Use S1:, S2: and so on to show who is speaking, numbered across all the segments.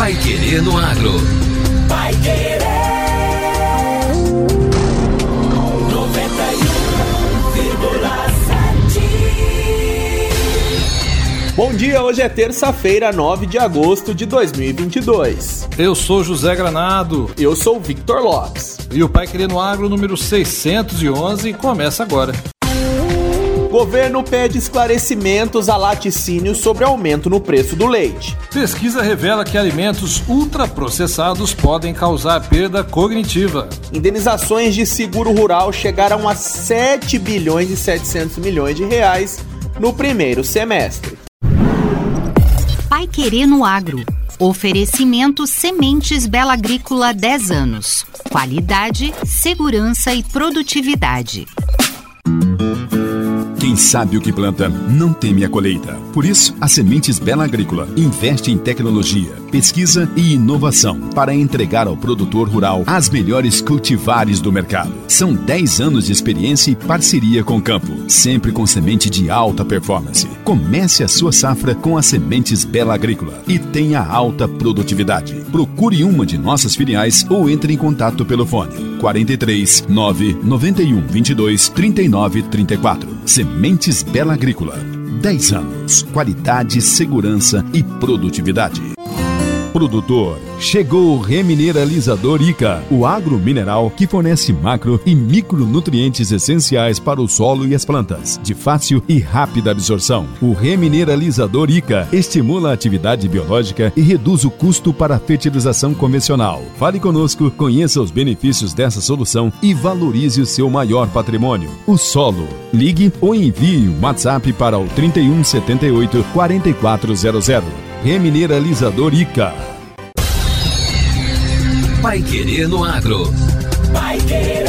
S1: Pai Querer no Agro.
S2: Pai Querer. 91,7.
S3: Bom dia, hoje é terça-feira, 9 de agosto de 2022.
S4: Eu sou José Granado.
S3: Eu sou Victor Lopes.
S4: E o Pai Querendo Agro número 611 começa agora.
S3: Governo pede esclarecimentos a laticínios sobre aumento no preço do leite.
S4: Pesquisa revela que alimentos ultraprocessados podem causar perda cognitiva.
S3: Indenizações de seguro rural chegaram a 7 bilhões e 700 milhões de reais no primeiro semestre.
S5: Pai Querer no Agro. Oferecimento Sementes Bela Agrícola 10 anos. Qualidade, segurança e produtividade.
S6: Quem sabe o que planta não teme a colheita. Por isso, a Sementes Bela Agrícola investe em tecnologia, pesquisa e inovação para entregar ao produtor rural as melhores cultivares do mercado. São 10 anos de experiência e parceria com o campo, sempre com semente de alta performance. Comece a sua safra com as Sementes Bela Agrícola e tenha alta produtividade. Procure uma de nossas filiais ou entre em contato pelo fone 43 9 91 22 39 34. Sementes Bela Agrícola. 10 anos. Qualidade, segurança e produtividade. Produtor, chegou o remineralizador ICA, o agro mineral que fornece macro e micronutrientes essenciais para o solo e as plantas, de fácil e rápida absorção. O remineralizador ICA estimula a atividade biológica e reduz o custo para a fertilização convencional. Fale conosco, conheça os benefícios dessa solução e valorize o seu maior patrimônio, o solo. Ligue ou envie um WhatsApp para o 3178 4400. Remineralizador ICA.
S1: Pai Querer no Agro.
S2: Pai Querer.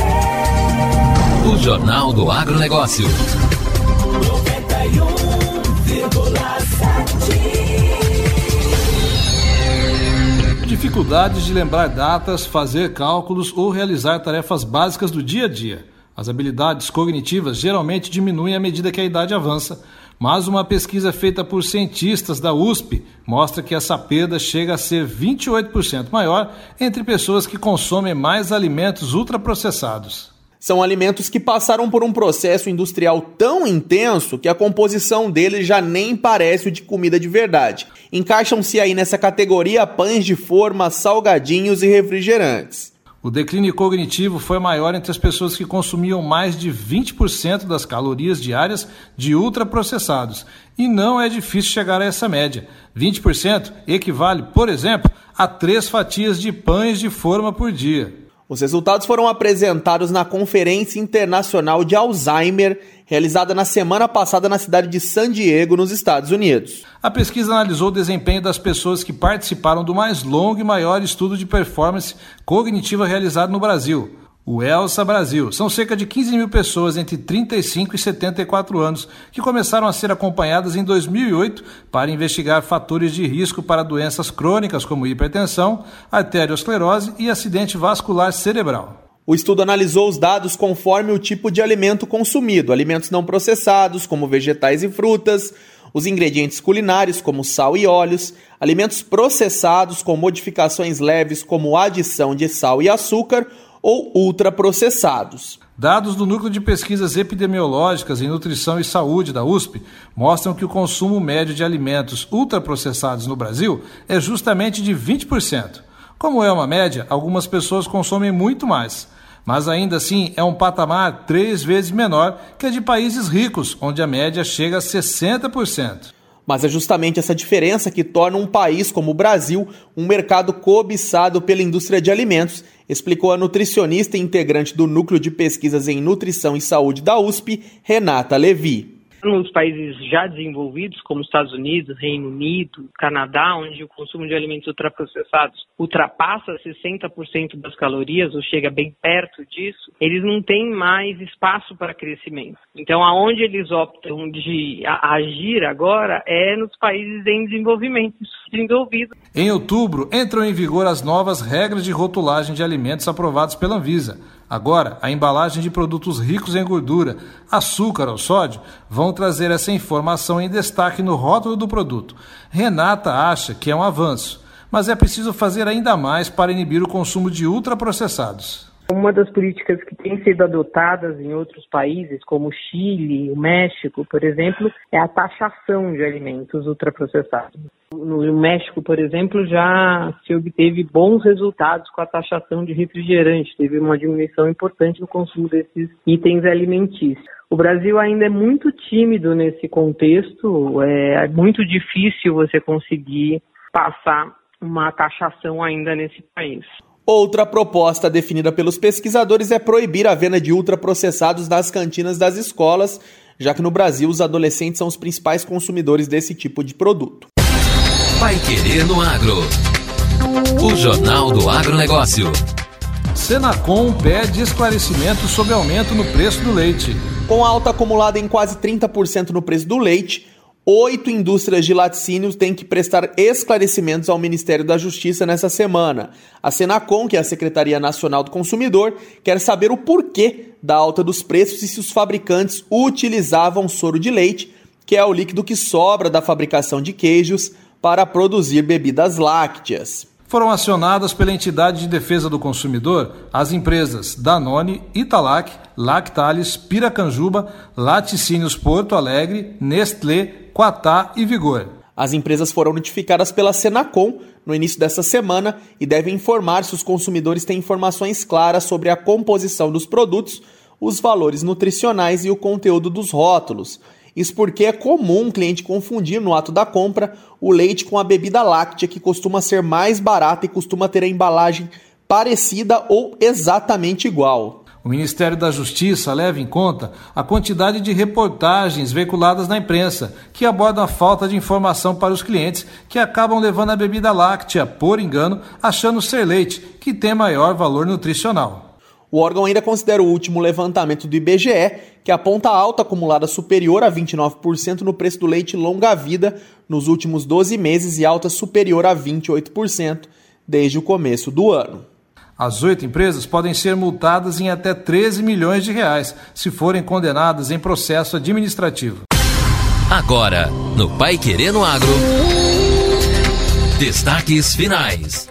S1: O Jornal do Agronegócio.
S2: 91,7.
S4: Dificuldades de lembrar datas, fazer cálculos ou realizar tarefas básicas do dia a dia. As habilidades cognitivas geralmente diminuem à medida que a idade avança, mas uma pesquisa feita por cientistas da USP mostra que essa perda chega a ser 28% maior entre pessoas que consomem mais alimentos ultraprocessados.
S3: São alimentos que passaram por um processo industrial tão intenso que a composição deles já nem parece o de comida de verdade. Encaixam-se aí nessa categoria pães de forma, salgadinhos e refrigerantes.
S4: O declínio cognitivo foi maior entre as pessoas que consumiam mais de 20% das calorias diárias de ultraprocessados. E não é difícil chegar a essa média. 20% equivale, por exemplo, a três fatias de pães de forma por dia.
S3: Os resultados foram apresentados na Conferência Internacional de Alzheimer, realizada na semana passada na cidade de San Diego, nos Estados Unidos.
S4: A pesquisa analisou o desempenho das pessoas que participaram do mais longo e maior estudo de performance cognitiva realizado no Brasil, o ELSA Brasil. São cerca de 15 mil pessoas entre 35 e 74 anos que começaram a ser acompanhadas em 2008 para investigar fatores de risco para doenças crônicas como hipertensão, arteriosclerose e acidente vascular cerebral.
S3: O estudo analisou os dados conforme o tipo de alimento consumido, alimentos não processados, como vegetais e frutas, os ingredientes culinários, como sal e óleos, alimentos processados com modificações leves, como adição de sal e açúcar, ou ultraprocessados.
S4: Dados do Núcleo de Pesquisas Epidemiológicas em Nutrição e Saúde da USP mostram que o consumo médio de alimentos ultraprocessados no Brasil é justamente de 20%. Como é uma média, algumas pessoas consomem muito mais, mas ainda assim é um patamar três vezes menor que a de países ricos, onde a média chega a 60%.
S3: Mas é justamente essa diferença que torna um país como o Brasil um mercado cobiçado pela indústria de alimentos, explicou a nutricionista e integrante do Núcleo de Pesquisas em Nutrição e Saúde da USP, Renata Levi.
S7: Nos países já desenvolvidos, como Estados Unidos, Reino Unido, Canadá, onde o consumo de alimentos ultraprocessados ultrapassa 60% das calorias, ou chega bem perto disso, eles não têm mais espaço para crescimento. Então, aonde eles optam de agir agora é nos países em desenvolvimento, desenvolvidos.
S4: Em outubro, entram em vigor as novas regras de rotulagem de alimentos aprovadas pela Anvisa. Agora, a embalagem de produtos ricos em gordura, açúcar ou sódio vão trazer essa informação em destaque no rótulo do produto. Renata acha que é um avanço, mas é preciso fazer ainda mais para inibir o consumo de ultraprocessados.
S7: Uma das políticas que tem sido adotadas em outros países, como o Chile, o México, por exemplo, é a taxação de alimentos ultraprocessados. No México, por exemplo, já se obteve bons resultados com a taxação de refrigerante, teve uma diminuição importante no consumo desses itens alimentícios. O Brasil ainda é muito tímido nesse contexto, é muito difícil você conseguir passar uma taxação ainda nesse país.
S3: Outra proposta definida pelos pesquisadores é proibir a venda de ultraprocessados nas cantinas das escolas, já que no Brasil os adolescentes são os principais consumidores desse tipo de produto.
S1: Vai Querer no Agro. O Jornal do Agronegócio.
S4: Senacom pede esclarecimento sobre aumento no preço do leite.
S3: Com alta acumulada em quase 30% no preço do leite, Oito indústrias de laticínios têm que prestar esclarecimentos ao Ministério da Justiça nessa semana. A Senacom, que é a Secretaria Nacional do Consumidor, quer saber o porquê da alta dos preços e se os fabricantes utilizavam soro de leite, que é o líquido que sobra da fabricação de queijos, para produzir bebidas lácteas
S4: foram acionadas pela entidade de defesa do consumidor as empresas Danone, Italac, Lactalis, Piracanjuba, Laticínios Porto Alegre, Nestlé, Quatá e Vigor.
S3: As empresas foram notificadas pela Senacom no início dessa semana e devem informar se os consumidores têm informações claras sobre a composição dos produtos, os valores nutricionais e o conteúdo dos rótulos. Isso porque é comum um cliente confundir no ato da compra o leite com a bebida láctea, que costuma ser mais barata e costuma ter a embalagem parecida ou exatamente igual.
S4: O Ministério da Justiça leva em conta a quantidade de reportagens veiculadas na imprensa que abordam a falta de informação para os clientes que acabam levando a bebida láctea, por engano, achando ser leite, que tem maior valor nutricional.
S3: O órgão ainda considera o último levantamento do IBGE, que aponta alta acumulada superior a 29% no preço do leite longa-vida nos últimos 12 meses e alta superior a 28% desde o começo do ano.
S4: As oito empresas podem ser multadas em até 13 milhões de reais se forem condenadas em processo administrativo.
S1: Agora, no Pai Querendo Agro. Destaques finais.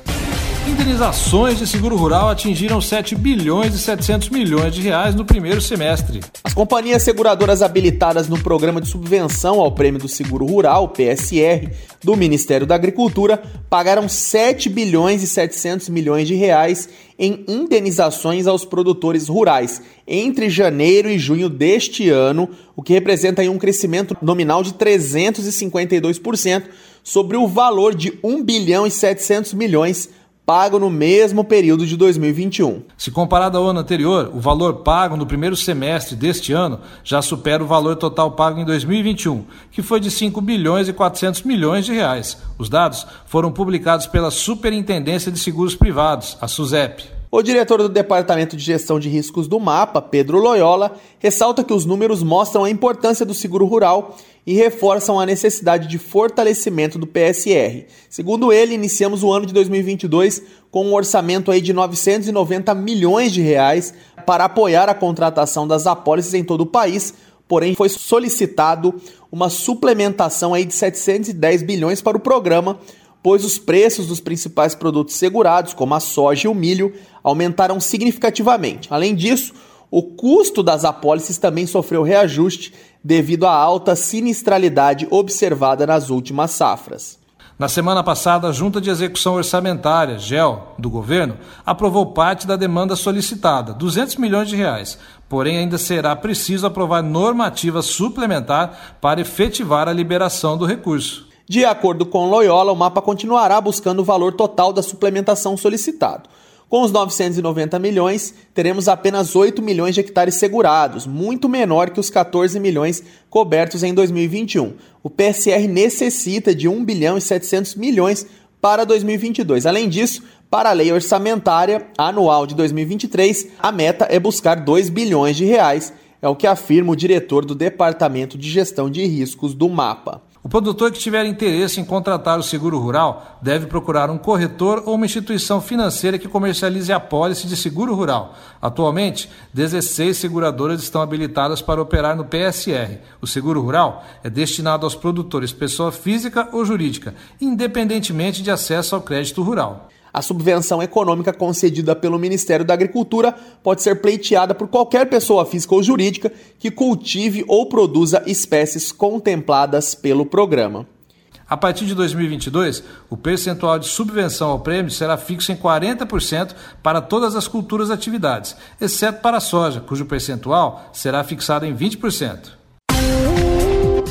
S4: Indenizações de seguro rural atingiram 7 bilhões e 700 milhões de reais no primeiro semestre.
S3: As companhias seguradoras habilitadas no programa de subvenção ao Prêmio do Seguro Rural, PSR, do Ministério da Agricultura, pagaram 7 bilhões e 700 milhões de reais em indenizações aos produtores rurais entre janeiro e junho deste ano, o que representa um crescimento nominal de 352% sobre o valor de 1 bilhão e 700 milhões pago no mesmo período de 2021.
S4: Se comparado ao ano anterior, o valor pago no primeiro semestre deste ano já supera o valor total pago em 2021, que foi de 5 bilhões e 400 milhões de reais. Os dados foram publicados pela Superintendência de Seguros Privados, a SUSEP.
S3: O diretor do Departamento de Gestão de Riscos do MAPA, Pedro Loyola, ressalta que os números mostram a importância do seguro rural e reforçam a necessidade de fortalecimento do PSR. Segundo ele, iniciamos o ano de 2022 com um orçamento aí de 990 milhões de reais para apoiar a contratação das apólices em todo o país, porém foi solicitado uma suplementação aí de 710 bilhões para o programa, pois os preços dos principais produtos segurados, como a soja e o milho, aumentaram significativamente. Além disso, o custo das apólices também sofreu reajuste devido à alta sinistralidade observada nas últimas safras.
S4: Na semana passada, a Junta de Execução Orçamentária, GEL, do governo, aprovou parte da demanda solicitada, 200 milhões de reais. Porém, ainda será preciso aprovar normativa suplementar para efetivar a liberação do recurso.
S3: De acordo com Loyola, o mapa continuará buscando o valor total da suplementação solicitado. Com os 990 milhões, teremos apenas 8 milhões de hectares segurados, muito menor que os 14 milhões cobertos em 2021. O PSR necessita de 1 bilhão e 700 milhões para 2022. Além disso, para a lei orçamentária anual de 2023, a meta é buscar 2 bilhões de reais, é o que afirma o diretor do Departamento de Gestão de Riscos do MAPA.
S4: O produtor que tiver interesse em contratar o seguro rural deve procurar um corretor ou uma instituição financeira que comercialize a pólice de seguro rural. Atualmente, 16 seguradoras estão habilitadas para operar no PSR. O seguro rural é destinado aos produtores pessoa física ou jurídica, independentemente de acesso ao crédito rural.
S3: A subvenção econômica concedida pelo Ministério da Agricultura pode ser pleiteada por qualquer pessoa física ou jurídica que cultive ou produza espécies contempladas pelo programa.
S4: A partir de 2022, o percentual de subvenção ao prêmio será fixo em 40% para todas as culturas e atividades, exceto para a soja, cujo percentual será fixado em 20%.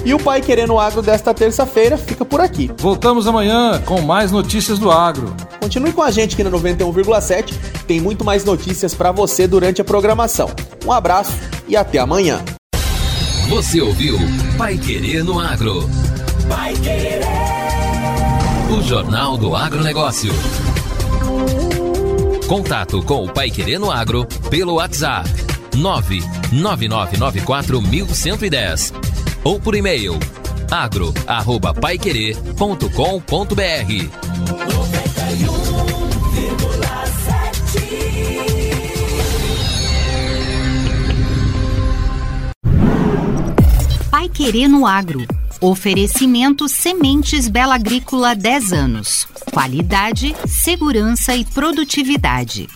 S3: E o Pai Querendo Agro desta terça-feira fica por aqui.
S4: Voltamos amanhã com mais notícias do agro.
S3: Continue com a gente aqui na 91,7, tem muito mais notícias para você durante a programação. Um abraço e até amanhã.
S1: Você ouviu Pai Querer no Agro.
S2: Vai querer.
S1: O Jornal do Agronegócio. Contato com o Pai Querer no Agro pelo WhatsApp 999941110 ou por e-mail agro@paiquerer.com.br.
S5: Pai Querer no Agro. Oferecimento Sementes Bela Agrícola 10 anos. Qualidade, segurança e produtividade.